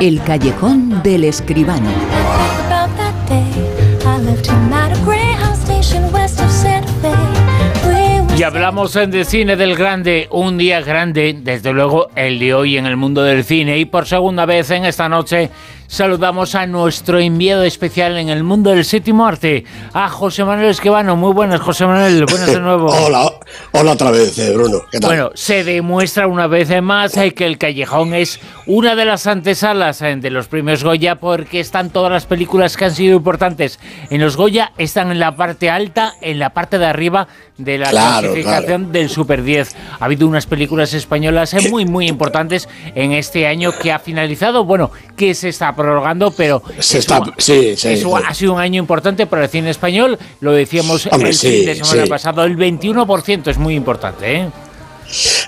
El callejón del escribano. Y hablamos de cine del grande, un día grande, desde luego el de hoy en el mundo del cine. Y por segunda vez en esta noche saludamos a nuestro enviado especial en el mundo del séptimo arte, a José Manuel Esquivano. Muy buenas, José Manuel, buenas de nuevo. hola, hola otra vez, eh, Bruno. Bueno, se demuestra una vez más eh, que el Callejón es una de las antesalas eh, de los premios Goya porque están todas las películas que han sido importantes en los Goya, están en la parte alta, en la parte de arriba de la clasificación del Super 10. Ha habido unas películas españolas muy, muy importantes en este año que ha finalizado, bueno, que se está prorrogando, pero se está, sí, sí, ha sido un año importante para el cine español, lo decíamos el fin de semana pasado, el 21% es muy importante, ¿eh?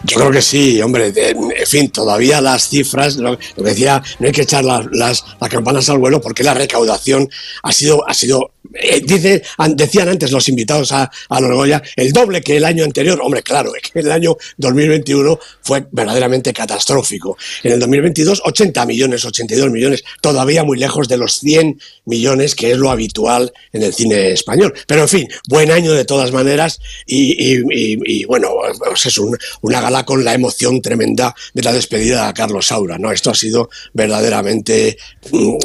Yo creo que sí, hombre. En fin, todavía las cifras, lo, que decía, no hay que echar las, las, campanas al vuelo porque la recaudación ha sido, ha sido eh, dice, decían antes los invitados a, a Goya, el doble que el año anterior. Hombre, claro, es que el año 2021 fue verdaderamente catastrófico. En el 2022, 80 millones, 82 millones, todavía muy lejos de los 100 millones, que es lo habitual en el cine español. Pero en fin, buen año de todas maneras y, bueno, pues es una gala con la emoción tremenda de la despedida a Carlos Saura. ¿no? Esto ha sido verdaderamente, mm,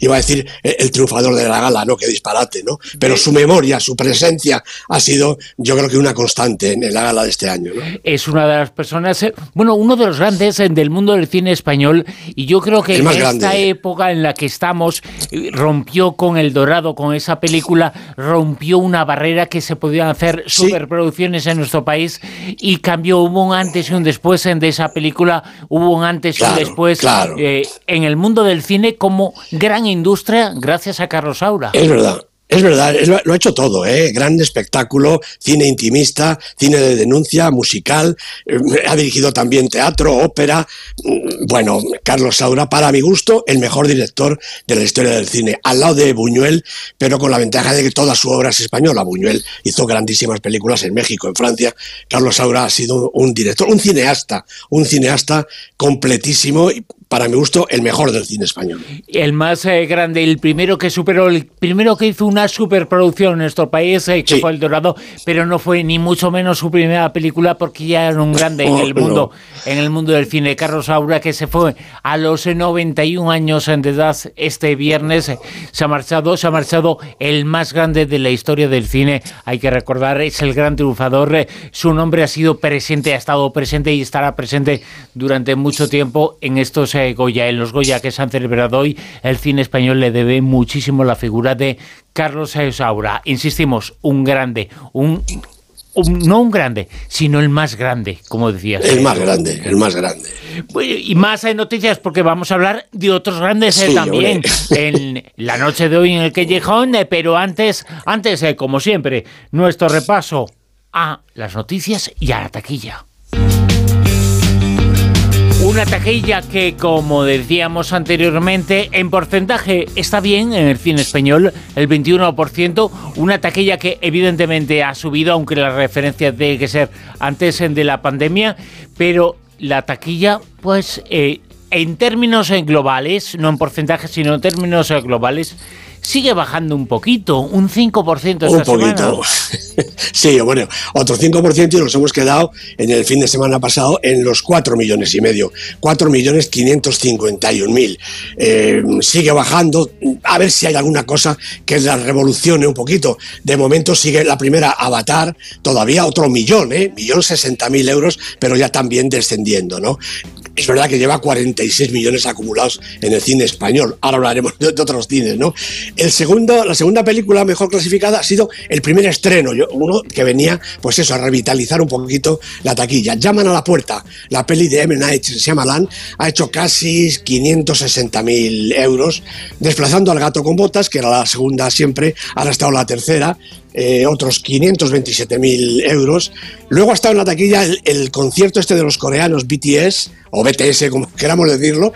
iba a decir, el triunfador de la gala, ¿no? Que disparate pero su memoria, su presencia ha sido, yo creo que una constante en la gala de este año, Es una de las personas, eh, bueno, uno de los grandes eh, del mundo del cine español y yo creo que en esta época en la que estamos eh, rompió con El Dorado, con esa película, rompió una barrera que se podían hacer superproducciones en nuestro país y cambió, hubo un antes y un después de esa película, hubo un antes y un después en el mundo del cine como gran industria gracias a Carlos Saura. Es verdad. Es verdad, lo ha hecho todo, ¿eh? gran espectáculo, cine intimista, cine de denuncia, musical, eh, ha dirigido también teatro, ópera. Mm, bueno, Carlos Saura, para mi gusto, el mejor director de la historia del cine, al lado de Buñuel, pero con la ventaja de que toda su obra es española. Buñuel hizo grandísimas películas en México, en Francia. Carlos Saura ha sido un director, un cineasta, un cineasta completísimo para mi gusto, el mejor del cine español. El más eh, grande, el primero que superó, el primero que hizo una superproducción en nuestro país, eh, que fue El Dorado, pero no fue ni mucho menos su primera película porque ya era un grande en el mundo, en el mundo del cine. Carlos Aura, que se fue a los 91 años de edad este viernes, se ha marchado, se ha marchado el más grande de la historia del cine. Hay que recordar, es el gran triunfador. Su nombre ha sido presente, ha estado presente y estará presente durante mucho tiempo en estos eh, Goya, en los Goya que se han celebrado hoy, el cine español le debe muchísimo la figura de Carlos Saura. Insistimos, un grande, un no un grande, sino el más grande, como decías. El más grande, el más grande. Y más hay noticias porque vamos a hablar de otros grandes eh, también en la noche de hoy en el Callejón, eh, pero antes, antes como siempre, nuestro repaso a las noticias y a la taquilla. Una taquilla que, como decíamos anteriormente, en porcentaje está bien en el cine español, el 21%. Una taquilla que evidentemente ha subido, aunque la referencia tiene que ser antes de la pandemia, pero la taquilla, pues, eh, en términos globales, no en porcentaje, sino en términos globales, sigue bajando un poquito, un 5% esta Un poquito. sí, bueno, otro 5% y nos hemos quedado en el fin de semana pasado en los 4 millones y medio, 4 millones 551 mil. Eh, sigue bajando, a ver si hay alguna cosa que la revolucione un poquito. De momento sigue la primera Avatar, todavía otro millón, ¿eh? Millón 60 mil euros, pero ya también descendiendo, ¿no? Es verdad que lleva 46 millones acumulados en el cine español. Ahora hablaremos de, otros cines, ¿no? El segundo, la segunda película mejor clasificada ha sido el primer estreno, uno que venía, pues eso, a revitalizar un poquito la taquilla. Llaman a la puerta. La peli de M. Night Shyamalan ha hecho casi 560 mil euros, desplazando al gato con botas, que era la segunda siempre, ahora ha estado la tercera, eh, otros 527 mil euros. Luego ha estado en la taquilla el concierto este de los coreanos, BTS, o BTS, como queramos decirlo,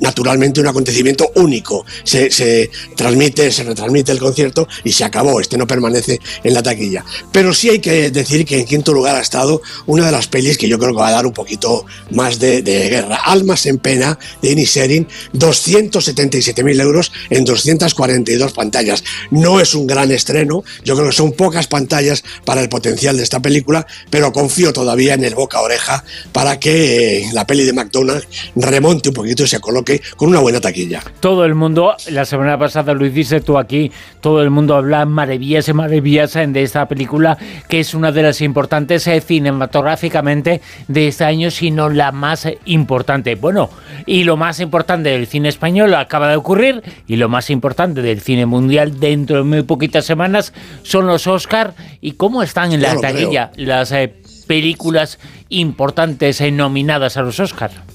naturalmente un acontecimiento único. Se, transmite, se retransmite el concierto y se acabó, este no permanece en la taquilla. Pero sí hay que decir que en quinto lugar ha estado una de las pelis que yo creo que va a dar un poquito más de, guerra. Almas en pena de Inisherin, 277.000 euros en 242 pantallas. No es un gran estreno, yo creo que son pocas pantallas para el potencial de esta película, pero confío todavía en el boca oreja para que eh, la peli de McDonald's remonte un poquito y se coloque con una buena taquilla. Todo el mundo, la semana pasada lo hiciste tú aquí, todo el mundo habla maravillas y maravillas de esta película, que es una de las importantes eh, cinematográficamente de este año, sino la más importante. Bueno, y lo más importante del cine español acaba de ocurrir, y lo más importante del cine mundial dentro de muy poquitas semanas son los Oscar y cómo están en la taquilla las eh, películas importantes eh, nominadas a los Oscar.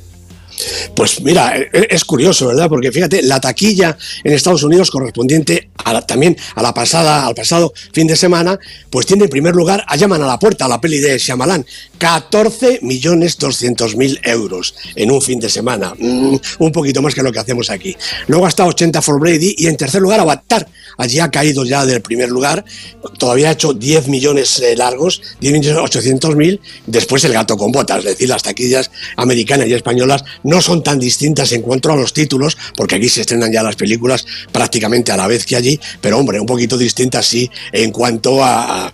Pues mira, e, e, es curioso, ¿verdad? Porque fíjate, la taquilla en Estados Unidos correspondiente también a la pasada, al pasado fin de semana, pues tiene en primer lugar a Llaman a la Puerta, la peli de Shyamalan, 14 millones 200 mil euros en un fin de semana, mm, un poquito más que lo que hacemos aquí. Luego está 80 for Brady y en tercer lugar Avatar, allí ha caído ya del primer lugar, todavía ha hecho 10 millones eh, largos, 10 millones 800 mil, después el gato con botas, es decir, las taquillas americanas y españolas no son tan distintas en cuanto a los títulos, porque aquí se estrenan ya las películas prácticamente a la vez que allí, pero hombre, un poquito distintas sí en cuanto a,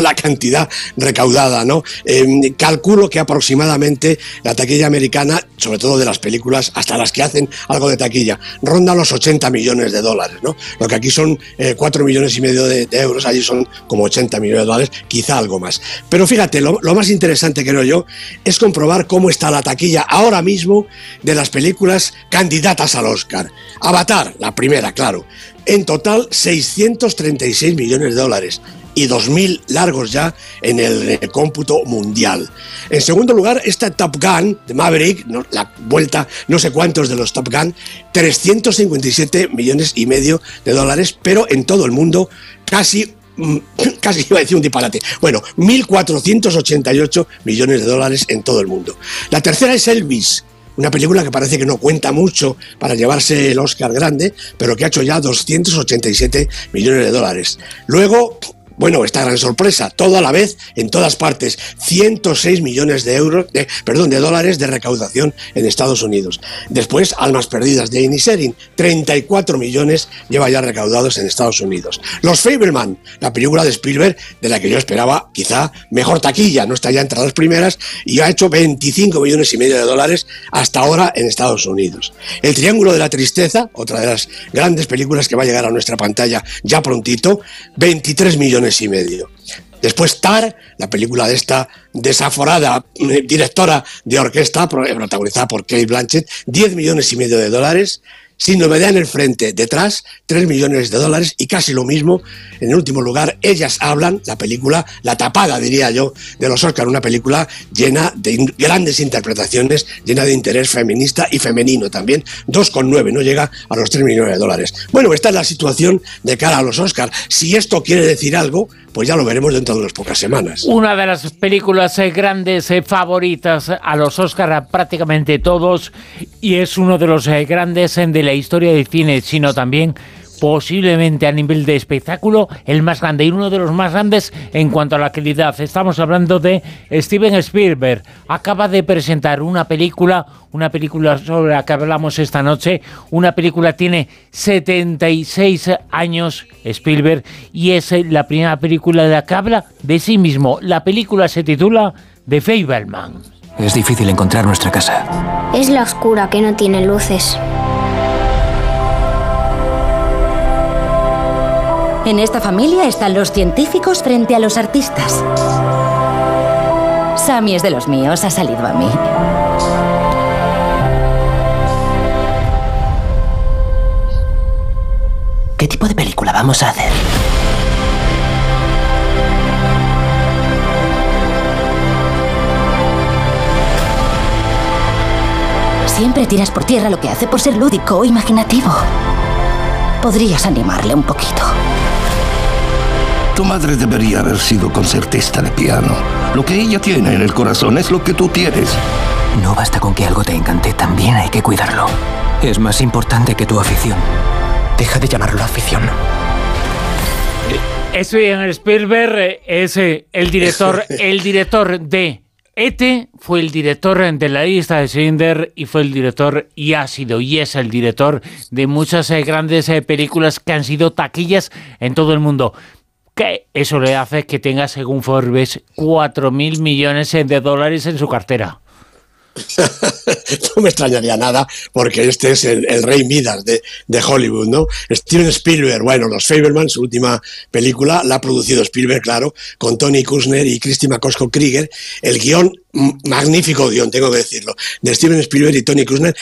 la cantidad recaudada, ¿no? Em, calculo que aproximadamente la taquilla americana, sobre todo de las películas, hasta las que hacen algo de taquilla, ronda los 80 millones de dólares, ¿no? Lo que aquí son 4 eh, millones y medio de, euros, allí son como 80 millones de dólares, quizá algo más. Pero fíjate, lo, lo más interesante creo yo es comprobar cómo está la taquilla ahora mismo de las películas candidatas al Oscar. Avatar, la primera, claro. En total, 636 millones de dólares y 2.000 largos ya en el, cómputo mundial. En segundo lugar está Top Gun de Maverick, la vuelta no sé cuántos de los Top Gun, 357 millones y medio de dólares, pero en todo el mundo casi mm, casi iba a decir un disparate. Bueno, 1.488 millones de dólares en todo el mundo. La tercera es Elvis, una película que parece que no cuenta mucho para llevarse el Oscar grande, pero que ha hecho ya 287 millones de dólares. Luego, bueno, esta gran sorpresa, todo a la vez, en todas partes, 106 millones de euros, de, perdón, de dólares de recaudación en Estados Unidos. Después, Almas Perdidas de Inisherin, 34 millones lleva ya recaudados en Estados Unidos. Los Fableman, la película de Spielberg, de la que yo esperaba quizá mejor taquilla, no está ya entre las primeras, y ha hecho 25 millones y medio de dólares hasta ahora en Estados Unidos. El Triángulo de la Tristeza, otra de las grandes películas que va a llegar a nuestra pantalla ya prontito, 23 millones y medio. Después Tar, la película de esta desaforada eh, directora de orquesta, protagonizada por Kate Blanchett, 10 millones y medio de dólares sin novedad en el frente, detrás 3 millones de dólares y casi lo mismo en el último lugar, Ellas hablan, la película, la tapada diría yo, de los Oscar, una película llena de grandes interpretaciones, llena de interés feminista y femenino también, 2,9, no llega a los 3 millones de dólares. Bueno, esta es la situación de cara a los Oscar. Si esto quiere decir algo, pues ya lo veremos dentro de unas pocas semanas. Una de las películas eh, grandes eh, favoritas a los Oscar prácticamente todos y es uno de los eh, grandes de la historia del cine, sino también posiblemente a nivel de espectáculo el más grande y uno de los más grandes en cuanto a la calidad. Estamos hablando de Steven Spielberg. Acaba de presentar una película, una película sobre la que hablamos esta noche. Una película tiene 76 años Spielberg y es la primera película de la que habla de sí mismo. La película se titula The Fableman. Es difícil encontrar nuestra casa. Es la oscura que no tiene luces. En esta familia están los científicos frente a los artistas. Sammy es de los míos, ha salido a mí. ¿Qué tipo de película vamos a hacer? Siempre tiras por tierra lo que hace por ser lúdico o imaginativo. Podrías animarle un poquito. Tu madre debería haber sido concertista de piano. Lo que ella tiene en el corazón es lo que tú tienes. No basta con que algo te encante, también hay que cuidarlo. Es más importante que tu afición. Deja de llamarlo afición. Steven Spielberg es eh, el director, el director de E.T. fue el director de la lista de Schindler y fue el director y ha sido y es el director de muchas eh, grandes eh, películas que han sido taquillas en todo el mundo. Que eso le hace que tenga, según Forbes, 4.000 millones de dólares en su cartera. no me extrañaría nada, porque este es el, rey Midas de, Hollywood, ¿no? Steven Spielberg, bueno, Los Faberman, su última película, la ha producido Spielberg, claro, con Tony Kushner y Christy McCosco Krieger. El guion, magnífico guion, tengo que decirlo, de Steven Spielberg y Tony Kushner.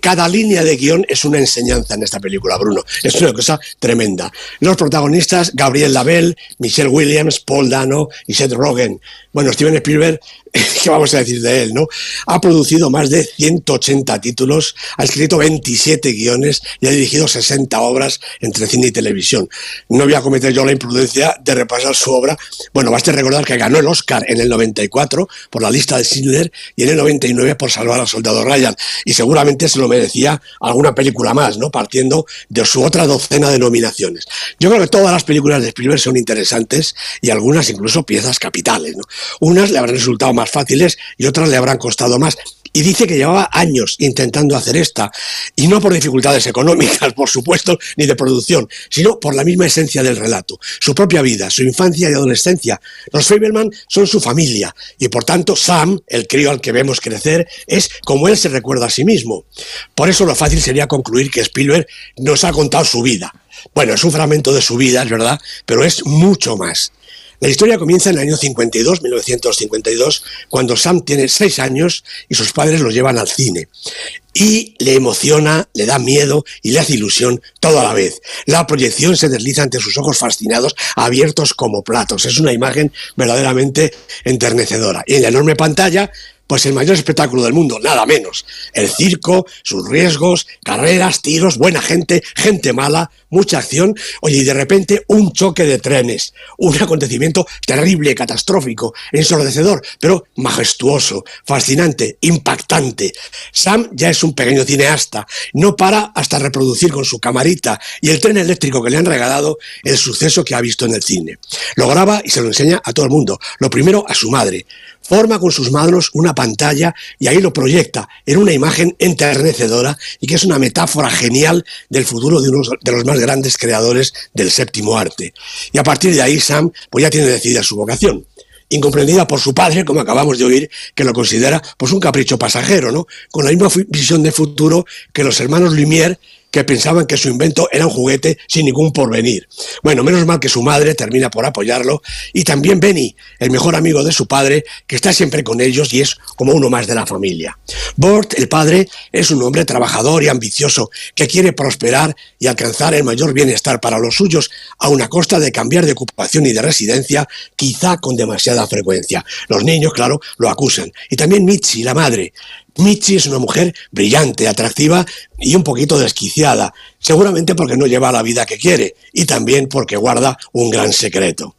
Cada línea de guion es una enseñanza en esta película, Bruno. Es una cosa tremenda. Los protagonistas, Gabriel Lavelle, Michelle Williams, Paul Dano y Seth Rogen. Bueno, Steven Spielberg, ¿qué vamos a decir de él, no? Ha producido más de 180 títulos, ha escrito 27 guiones y ha dirigido 60 obras entre cine y televisión. No voy a cometer yo la imprudencia de repasar su obra. Bueno, basta recordar que ganó el Oscar en el 94 por la lista de Schindler y en el 99 por salvar al soldado Ryan. Y seguramente se lo merecía alguna película más, ¿no? Partiendo de su otra docena de nominaciones. Yo creo que todas las películas de Spielberg son interesantes y algunas incluso piezas capitales, ¿no? Unas le habrán resultado más fáciles y otras le habrán costado más. Y dice que llevaba años intentando hacer esta, y no por dificultades económicas, por supuesto, ni de producción, sino por la misma esencia del relato, su propia vida, su infancia y adolescencia. Los Faberman son su familia, y por tanto Sam, el crío al que vemos crecer, es como él se recuerda a sí mismo. Por eso lo fácil sería concluir que Spielberg nos ha contado su vida. Bueno, es un fragmento de su vida, es verdad, pero es mucho más. La historia comienza en el año 52, 1952, cuando Sam tiene seis años y sus padres lo llevan al cine. Y le emociona, le da miedo y le hace ilusión todo a la vez. La proyección se desliza ante sus ojos fascinados, abiertos como platos. Es una imagen verdaderamente enternecedora. Y en la enorme pantalla pues el mayor espectáculo del mundo, nada menos. El circo, sus riesgos, carreras, tiros, buena gente, gente mala, mucha acción. Oye, y de repente un choque de trenes. Un acontecimiento terrible, catastrófico, ensordecedor, pero majestuoso, fascinante, impactante. Sam ya es un pequeño cineasta. No para hasta reproducir con su camarita y el tren eléctrico que le han regalado el suceso que ha visto en el cine. Lo graba y se lo enseña a todo el mundo. Lo primero a su madre forma con sus manos una pantalla y ahí lo proyecta en una imagen enternecedora y que es una metáfora genial del futuro de uno de los más grandes creadores del séptimo arte. Y a partir de ahí Sam pues ya tiene decidida su vocación incomprendida por su padre, como acabamos de oír, que lo considera pues un capricho pasajero, ¿no? Con la misma visión de futuro que los hermanos Lumière que pensaban que su invento era un juguete sin ningún porvenir. Bueno, menos mal que su madre termina por apoyarlo y también Benny, el mejor amigo de su padre, que está siempre con ellos y es como uno más de la familia. Bort, el padre, es un hombre trabajador y ambicioso que quiere prosperar y alcanzar el mayor bienestar para los suyos, a una costa de cambiar de ocupación y de residencia, quizá con demasiada frecuencia. Los niños, claro, lo acusan. Y también Mitzi, la madre, Michi es una mujer brillante, atractiva y un poquito desquiciada, seguramente porque no lleva la vida que quiere y también porque guarda un gran secreto.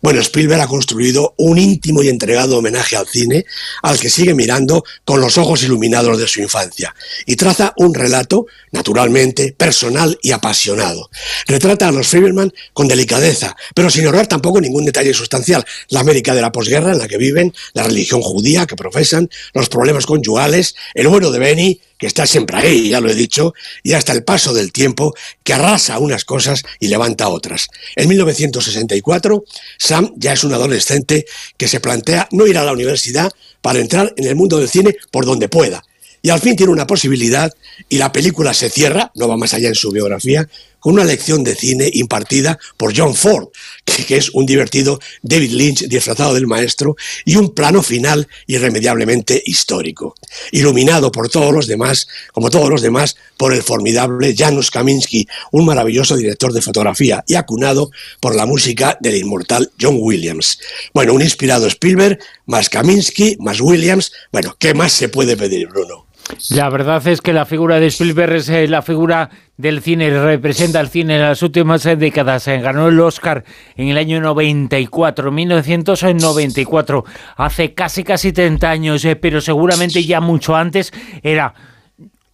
Bueno, Spielberg ha construido un íntimo y entregado homenaje al cine, al que sigue mirando con los ojos iluminados de su infancia, y traza un relato, naturalmente, personal y apasionado. Retrata a los Faberman con delicadeza, pero sin ahorrar tampoco ningún detalle sustancial. La América de la posguerra en la que viven, la religión judía que profesan, los problemas conyugales, el bueno de Benny, que está siempre ahí, ya lo he dicho, y hasta el paso del tiempo, que arrasa unas cosas y levanta otras. En 1964, Sam ya es un adolescente que se plantea no ir a la universidad para entrar en el mundo del cine por donde pueda. Y al fin tiene una posibilidad y la película se cierra, no va más allá en su biografía, con una lección de cine impartida por John Ford, que, es un divertido David Lynch disfrazado del maestro, y un plano final irremediablemente histórico, iluminado por todos los demás, como todos los demás, por el formidable Janusz Kaminski, un maravilloso director de fotografía, y acunado por la música del inmortal John Williams. Bueno, un inspirado Spielberg, más Kaminski, más Williams, bueno, ¿qué más se puede pedir, Bruno? La verdad es que la figura de Spielberg es eh, la figura del cine, representa el cine en las últimas eh, décadas. Eh, ganó el Oscar en el año 94, 1994, hace casi casi 30 años, pero seguramente ya mucho antes era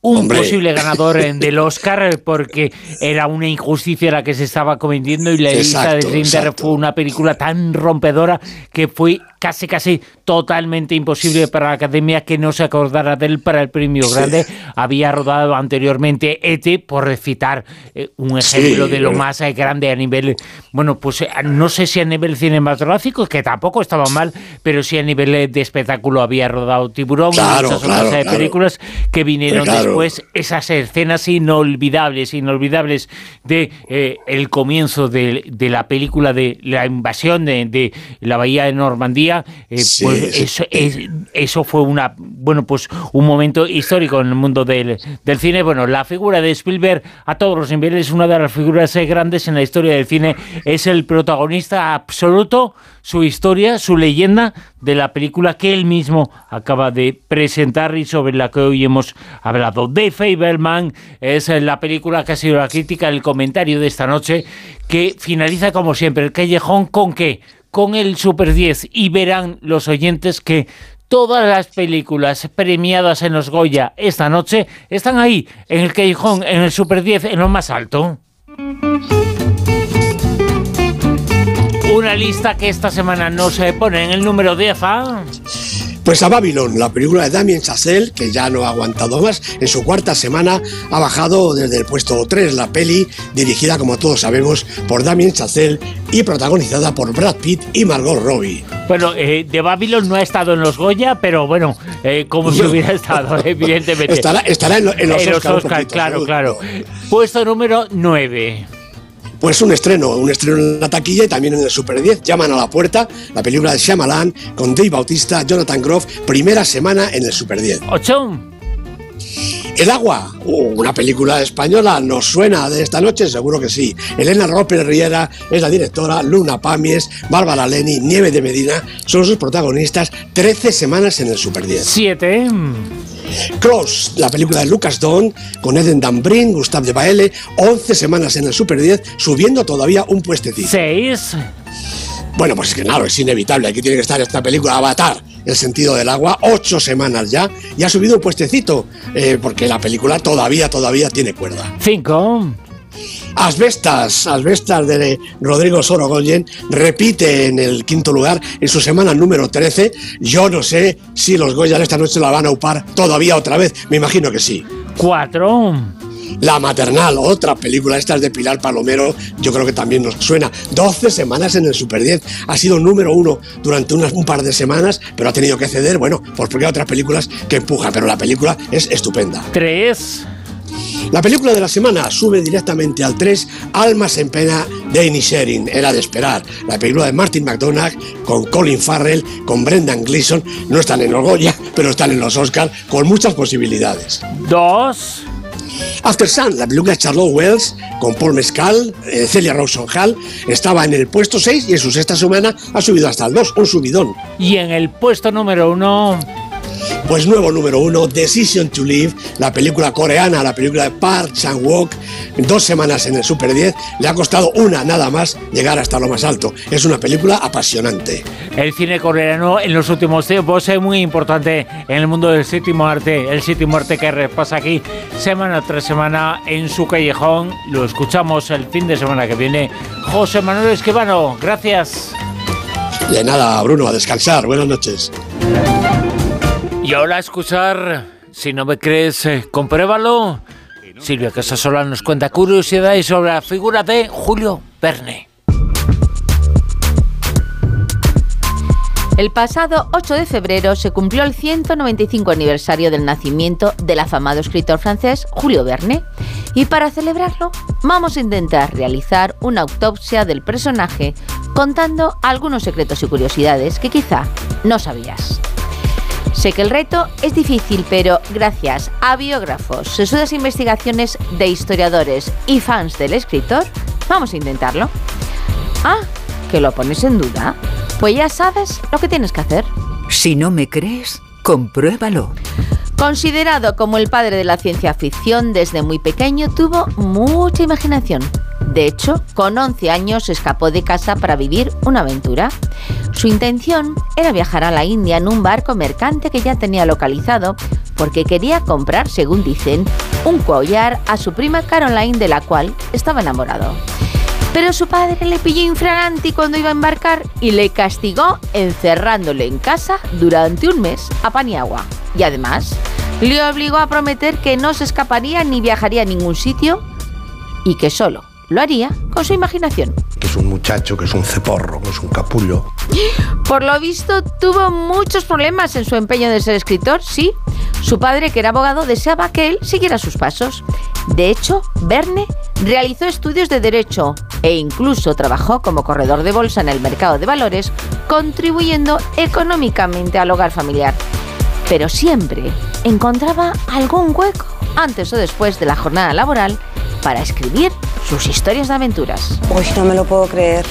un posible ganador del Oscar porque era una injusticia la que se estaba cometiendo y la lista de Schindler fue una película tan rompedora que fue casi casi totalmente imposible para la academia que no se acordara de él para el premio grande. Había rodado anteriormente ET, por recitar eh, un ejemplo de lo más eh, grande a nivel, bueno, pues eh, no sé si a nivel cinematográfico, que tampoco estaba mal, pero sí a nivel de espectáculo había rodado Tiburón y muchas otras películas que vinieron después, esas escenas inolvidables, inolvidables de el comienzo de, la película de la invasión de, de la bahía de Normandía eh, pues eso, eso, fue una bueno pues un momento histórico en el mundo del, del, cine. Bueno, la figura de Spielberg a todos los niveles, una de las figuras grandes en la historia del cine, es el protagonista absoluto, su historia, su leyenda de la película que él mismo acaba de presentar y sobre la que hoy hemos hablado. The Fableman es la película que ha sido la crítica, el comentario de esta noche, que finaliza como siempre el callejón con qué con el Super 10 y verán los oyentes que todas las películas premiadas en los Goya esta noche están ahí, en el Callejón, en el Super 10, en lo más alto. Una lista que esta semana no se pone en el número 10 ¿ah? Pues a Babylon, la película de Damien Chazelle, que ya no ha aguantado más, en su cuarta semana ha bajado desde el puesto 3 la peli, dirigida como todos sabemos por Damien Chazelle y protagonizada por Brad Pitt y Margot Robbie. Bueno, eh, de Babylon no ha estado en los Goya, pero bueno, eh, como si hubiera estado, evidentemente. Estará, en, los, Oscars, claro, claro. Puesto número 9. Pues un estreno, un estreno en la taquilla y también en el Super 10. Llaman a la puerta, la película de Shyamalan con Dave Bautista, Jonathan Groff, primera semana en el Super 10. ¡Ocho! El agua, uh, una película española, ¿nos suena de esta noche? Seguro que sí. Elena Roper Riera es la directora, Luna Pamies, Bárbara Leni, Nieve de Medina son sus protagonistas. 13 semanas en el Super 10. Siete. Close, la película de Lucas Don, con Eden Dambrin, Gustave de Baele, 11 semanas en el Super 10, subiendo todavía un puestecito. 6. Bueno, pues es que claro, es inevitable, aquí tiene que estar esta película Avatar, el sentido del agua, ocho semanas ya, y ha subido un puestecito, eh, porque la película todavía, todavía tiene cuerda. 5. Asbestas, Asbestas de Rodrigo Sorogoyen repite en el quinto lugar en su semana número 13. Yo no sé si los Goya esta noche la van a upar todavía otra vez. Me imagino que sí. Cuatro. La Maternal, otra película, esta es de Pilar Palomero, yo creo que también nos suena. 12 semanas en el Super 10. Ha sido número uno durante un par de semanas, pero ha tenido que ceder, bueno, pues porque hay otras películas que empujan, pero la película es estupenda. Tres. La película de la semana sube directamente al 3, Almas en pena de Inisherin, era de esperar. La película de Martin McDonagh con Colin Farrell, con Brendan Gleeson, no están en los Goya, pero están en los Oscars con muchas posibilidades. Dos. After Sun, la película de Charlotte Wells con Paul Mescal, eh, Celia Rawson Hall, estaba en el puesto 6 y en su sexta semana ha subido hasta el 2, un subidón. Y en el puesto número 1... Pues nuevo número uno, Decision to Live, la película coreana, la película de Park Chan-wook, dos semanas en el Super 10, le ha costado una nada más llegar hasta lo más alto. Es una película apasionante. El cine coreano en los últimos tiempos es muy importante en el mundo del séptimo arte, el séptimo arte que repasa aquí semana tras semana en su callejón. Lo escuchamos el fin de semana que viene. José Manuel Esquivano, gracias. De nada, Bruno, a descansar. Buenas noches. Y ahora escuchar, si no me crees, eh, compruébalo. Silvia Casasola nos cuenta curiosidades sobre la figura de Julio Verne. El pasado 8 de febrero se cumplió el 195 aniversario del nacimiento del afamado escritor francés Julio Verne. Y para celebrarlo, vamos a intentar realizar una autopsia del personaje contando algunos secretos y curiosidades que quizá no sabías. Sé que el reto es difícil, pero gracias a biógrafos, sesudas investigaciones de historiadores y fans del escritor, vamos a intentarlo. Ah, que lo pones en duda. Pues ya sabes lo que tienes que hacer. Si no me crees, compruébalo. Considerado como el padre de la ciencia ficción, desde muy pequeño tuvo mucha imaginación. De hecho, con 11 años escapó de casa para vivir una aventura. Su intención era viajar a la India en un barco mercante que ya tenía localizado porque quería comprar, según dicen, un collar a su prima Caroline de la cual estaba enamorado. Pero su padre le pilló infraganti cuando iba a embarcar y le castigó encerrándole en casa durante un mes a pan y agua. Y además, le obligó a prometer que no se escaparía ni viajaría a ningún sitio y que solo lo haría con su imaginación. Que es un muchacho, que es un ceporro, que es un capullo. Por lo visto, tuvo muchos problemas en su empeño de ser escritor, sí. Su padre, que era abogado, deseaba que él siguiera sus pasos. De hecho, Verne realizó estudios de derecho e incluso trabajó como corredor de bolsa en el mercado de valores, contribuyendo económicamente al hogar familiar. Pero siempre encontraba algún hueco antes o después de la jornada laboral para escribir sus historias de aventuras. Uy, no me lo puedo creer.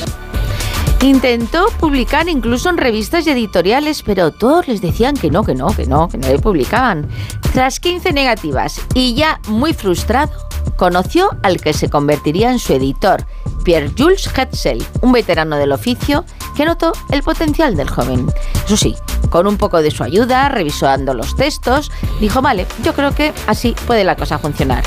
Intentó publicar incluso en revistas y editoriales, pero todos les decían que no, que no, que no, que no le publicaban. Tras 15 negativas y ya muy frustrado, conoció al que se convertiría en su editor, Pierre-Jules Hetzel, un veterano del oficio que notó el potencial del joven. Eso sí, con un poco de su ayuda, revisando los textos, dijo, vale, yo creo que así puede la cosa funcionar.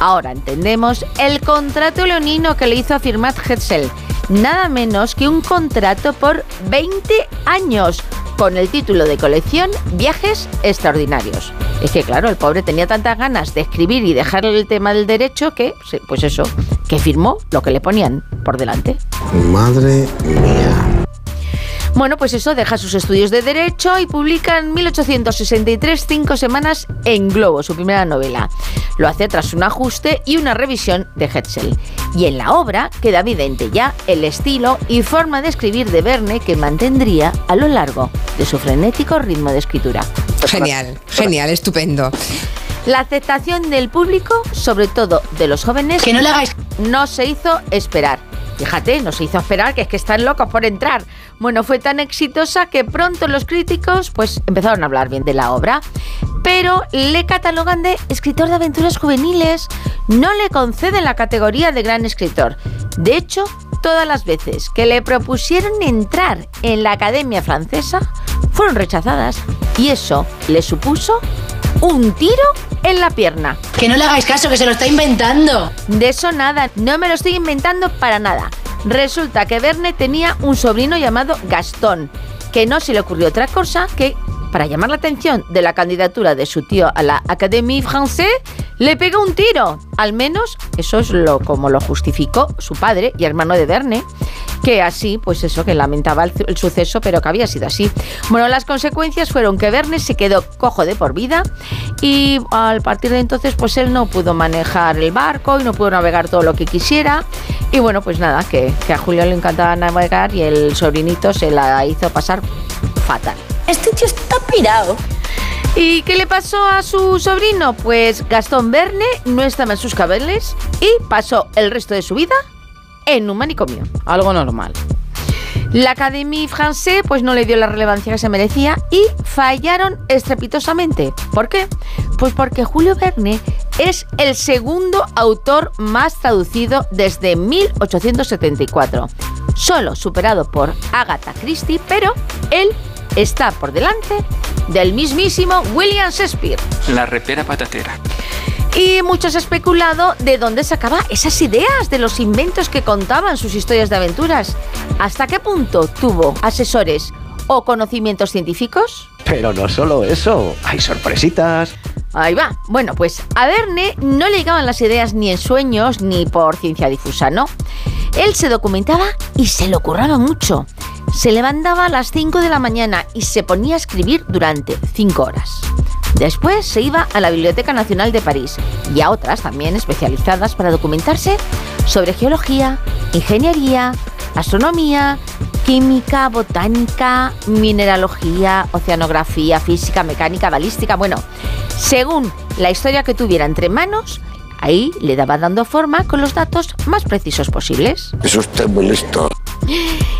Ahora entendemos el contrato leonino que le hizo firmar Hetzel. Nada menos que un contrato por 20 años con el título de colección Viajes Extraordinarios. Es que claro, el pobre tenía tantas ganas de escribir y dejar el tema del derecho que, pues eso, que firmó lo que le ponían por delante. Madre mía. Bueno, pues eso, deja sus estudios de Derecho y publica en 1863 Cinco Semanas en Globo, su primera novela. Lo hace tras un ajuste y una revisión de Hetzel. Y en la obra queda evidente ya el estilo y forma de escribir de Verne que mantendría a lo largo de su frenético ritmo de escritura. Genial, genial, estupendo. La aceptación del público, sobre todo de los jóvenes, Que no le hagáis- no se hizo esperar. Fíjate, no se hizo esperar, que es que están locos por entrar. Bueno, fue tan exitosa que pronto los críticos pues empezaron a hablar bien de la obra, pero le catalogan de escritor de aventuras juveniles, no le conceden la categoría de gran escritor. De hecho, todas las veces que le propusieron entrar en la Academia Francesa fueron rechazadas y eso le supuso un tiro en la pierna. Que no le hagáis caso, que se lo está inventando. De eso nada, no me lo estoy inventando para nada. Resulta que Verne tenía un sobrino llamado Gastón, que no se le ocurrió otra cosa que, para llamar la atención de la candidatura de su tío a la Académie Française, le pegó un tiro. Al menos eso es lo como lo justificó su padre y hermano de Verne, que así, pues eso, que lamentaba el, suceso, pero que había sido así. Bueno, las consecuencias fueron que Verne se quedó cojo de por vida y al partir de entonces, pues él no pudo manejar el barco y no pudo navegar todo lo que quisiera. Y bueno, pues nada, que a Julio le encantaba navegar y el sobrinito se la hizo pasar fatal. Este tío está pirado. ¿Y qué le pasó a su sobrino? Pues Gastón Verne no estaba en sus cabeles y pasó el resto de su vida en un manicomio. Algo normal. La Académie Française pues no le dio la relevancia que se merecía y fallaron estrepitosamente. ¿Por qué? Pues porque Julio Verne es el segundo autor más traducido desde 1874, solo superado por Agatha Christie, pero él está por delante del mismísimo William Shakespeare. La repera patatera. Y muchos han especulado de dónde sacaba esas ideas de los inventos que contaban sus historias de aventuras. ¿Hasta qué punto tuvo asesores o conocimientos científicos? Pero no solo eso, hay sorpresitas. Ahí va. Bueno, pues a Verne no le llegaban las ideas ni en sueños ni por ciencia difusa, ¿no? Él se documentaba y se le ocurraba mucho. Se levantaba a las 5 de la mañana y se ponía a escribir durante 5 horas. Después se iba a la Biblioteca Nacional de París y a otras también especializadas para documentarse sobre geología, ingeniería, astronomía, química, botánica, mineralogía, oceanografía, física, mecánica, balística. Bueno, según la historia que tuviera entre manos, Ahí le daba dando forma con los datos más precisos posibles. Eso está muy listo.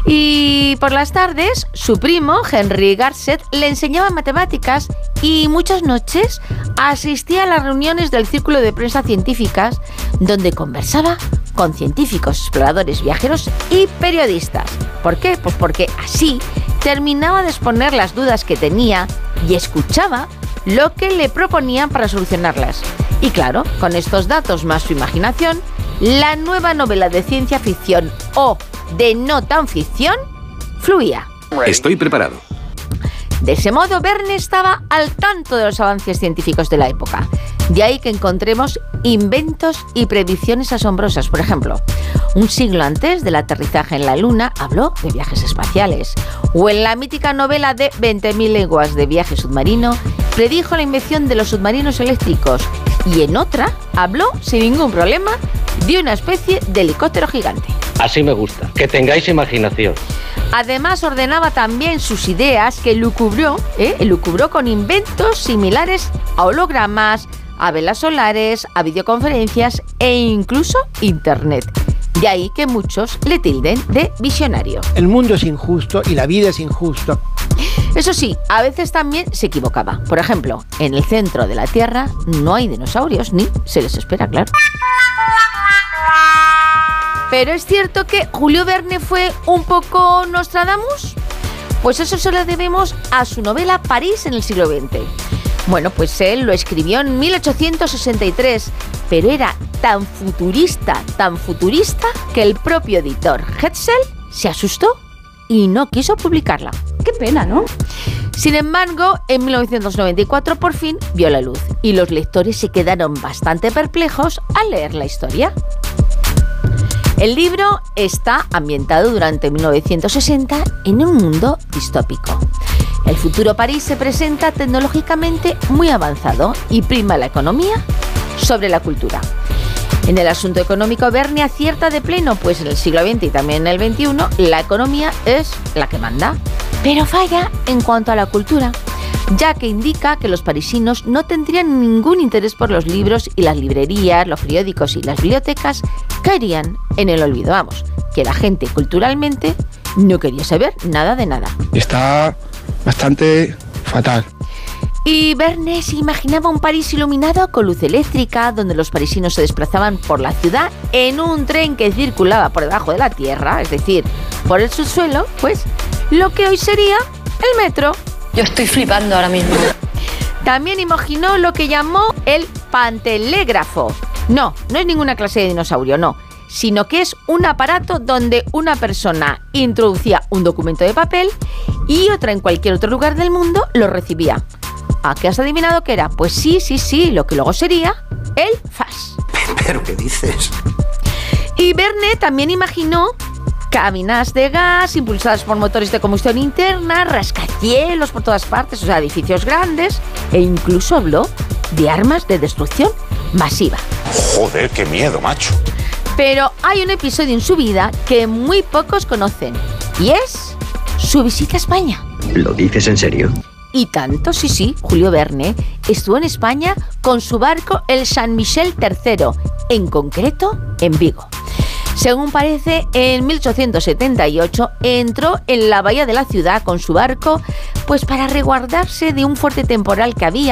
Y por las tardes, su primo, Henry Garcet, le enseñaba matemáticas y muchas noches asistía a las reuniones del Círculo de Prensa Científicas, donde conversaba con científicos, exploradores, viajeros y periodistas. ¿Por qué? Pues porque así terminaba de exponer las dudas que tenía y escuchaba lo que le proponían para solucionarlas. Y claro, con estos datos más su imaginación, la nueva novela de ciencia ficción o de no tan ficción fluía. Estoy preparado. De ese modo, Verne estaba al tanto de los avances científicos de la época. De ahí que encontremos inventos y predicciones asombrosas. Por ejemplo, un siglo antes del aterrizaje en la Luna habló de viajes espaciales. O en la mítica novela de 20.000 leguas de viaje submarino, predijo la invención de los submarinos eléctricos. Y en otra habló, sin ningún problema, de una especie de helicóptero gigante. Así me gusta, que tengáis imaginación. Además ordenaba también sus ideas que lucubró, ¿eh? lucubró con inventos similares a hologramas, a velas solares, a videoconferencias e incluso Internet. De ahí que muchos le tilden de visionario. El mundo es injusto y la vida es injusta. Eso sí, a veces también se equivocaba. Por ejemplo, en el centro de la Tierra no hay dinosaurios, ni se les espera, claro. Pero es cierto que Julio Verne fue un poco Nostradamus. Pues eso se lo debemos a su novela París en el siglo XX. Bueno, pues él lo escribió en 1863, pero era tan futurista, tan futurista, que el propio editor Hetzel se asustó y no quiso publicarla. Qué pena, ¿no? Sin embargo, en 1994 por fin vio la luz y los lectores se quedaron bastante perplejos al leer la historia. El libro está ambientado durante 1960 en un mundo distópico. El futuro París se presenta tecnológicamente muy avanzado y prima la economía sobre la cultura. En el asunto económico, Verne acierta de pleno, pues en el siglo XX y también en el XXI, la economía es la que manda. Pero falla en cuanto a la cultura, ya que indica que los parisinos no tendrían ningún interés por los libros y las librerías, los periódicos y las bibliotecas caerían en el olvido. Vamos, que la gente culturalmente no quería saber nada de nada. Está bastante fatal. Y Verne se imaginaba un París iluminado con luz eléctrica, donde los parisinos se desplazaban por la ciudad en un tren que circulaba por debajo de la tierra, es decir, por el subsuelo, pues lo que hoy sería el metro. Yo estoy flipando ahora mismo. También imaginó lo que llamó el pantelégrafo. No, no es ninguna clase de dinosaurio, no, sino que es un aparato donde una persona introducía un documento de papel y otra en cualquier otro lugar del mundo lo recibía. ¿A qué has adivinado que era? Pues sí, sí, sí, lo que luego sería el FAS. ¿Pero qué dices? Y Verne también imaginó cabinas de gas impulsadas por motores de combustión interna, rascacielos por todas partes, o sea, edificios grandes, e incluso habló de armas de destrucción masiva. Joder, qué miedo, macho. Pero hay un episodio en su vida que muy pocos conocen, y es su visita a España. ¿Lo dices en serio? Y tanto, sí, sí, Julio Verne estuvo en España con su barco el San Michel III, en concreto en Vigo. Según parece, en 1878 entró en la bahía de la ciudad con su barco, pues para resguardarse de un fuerte temporal que había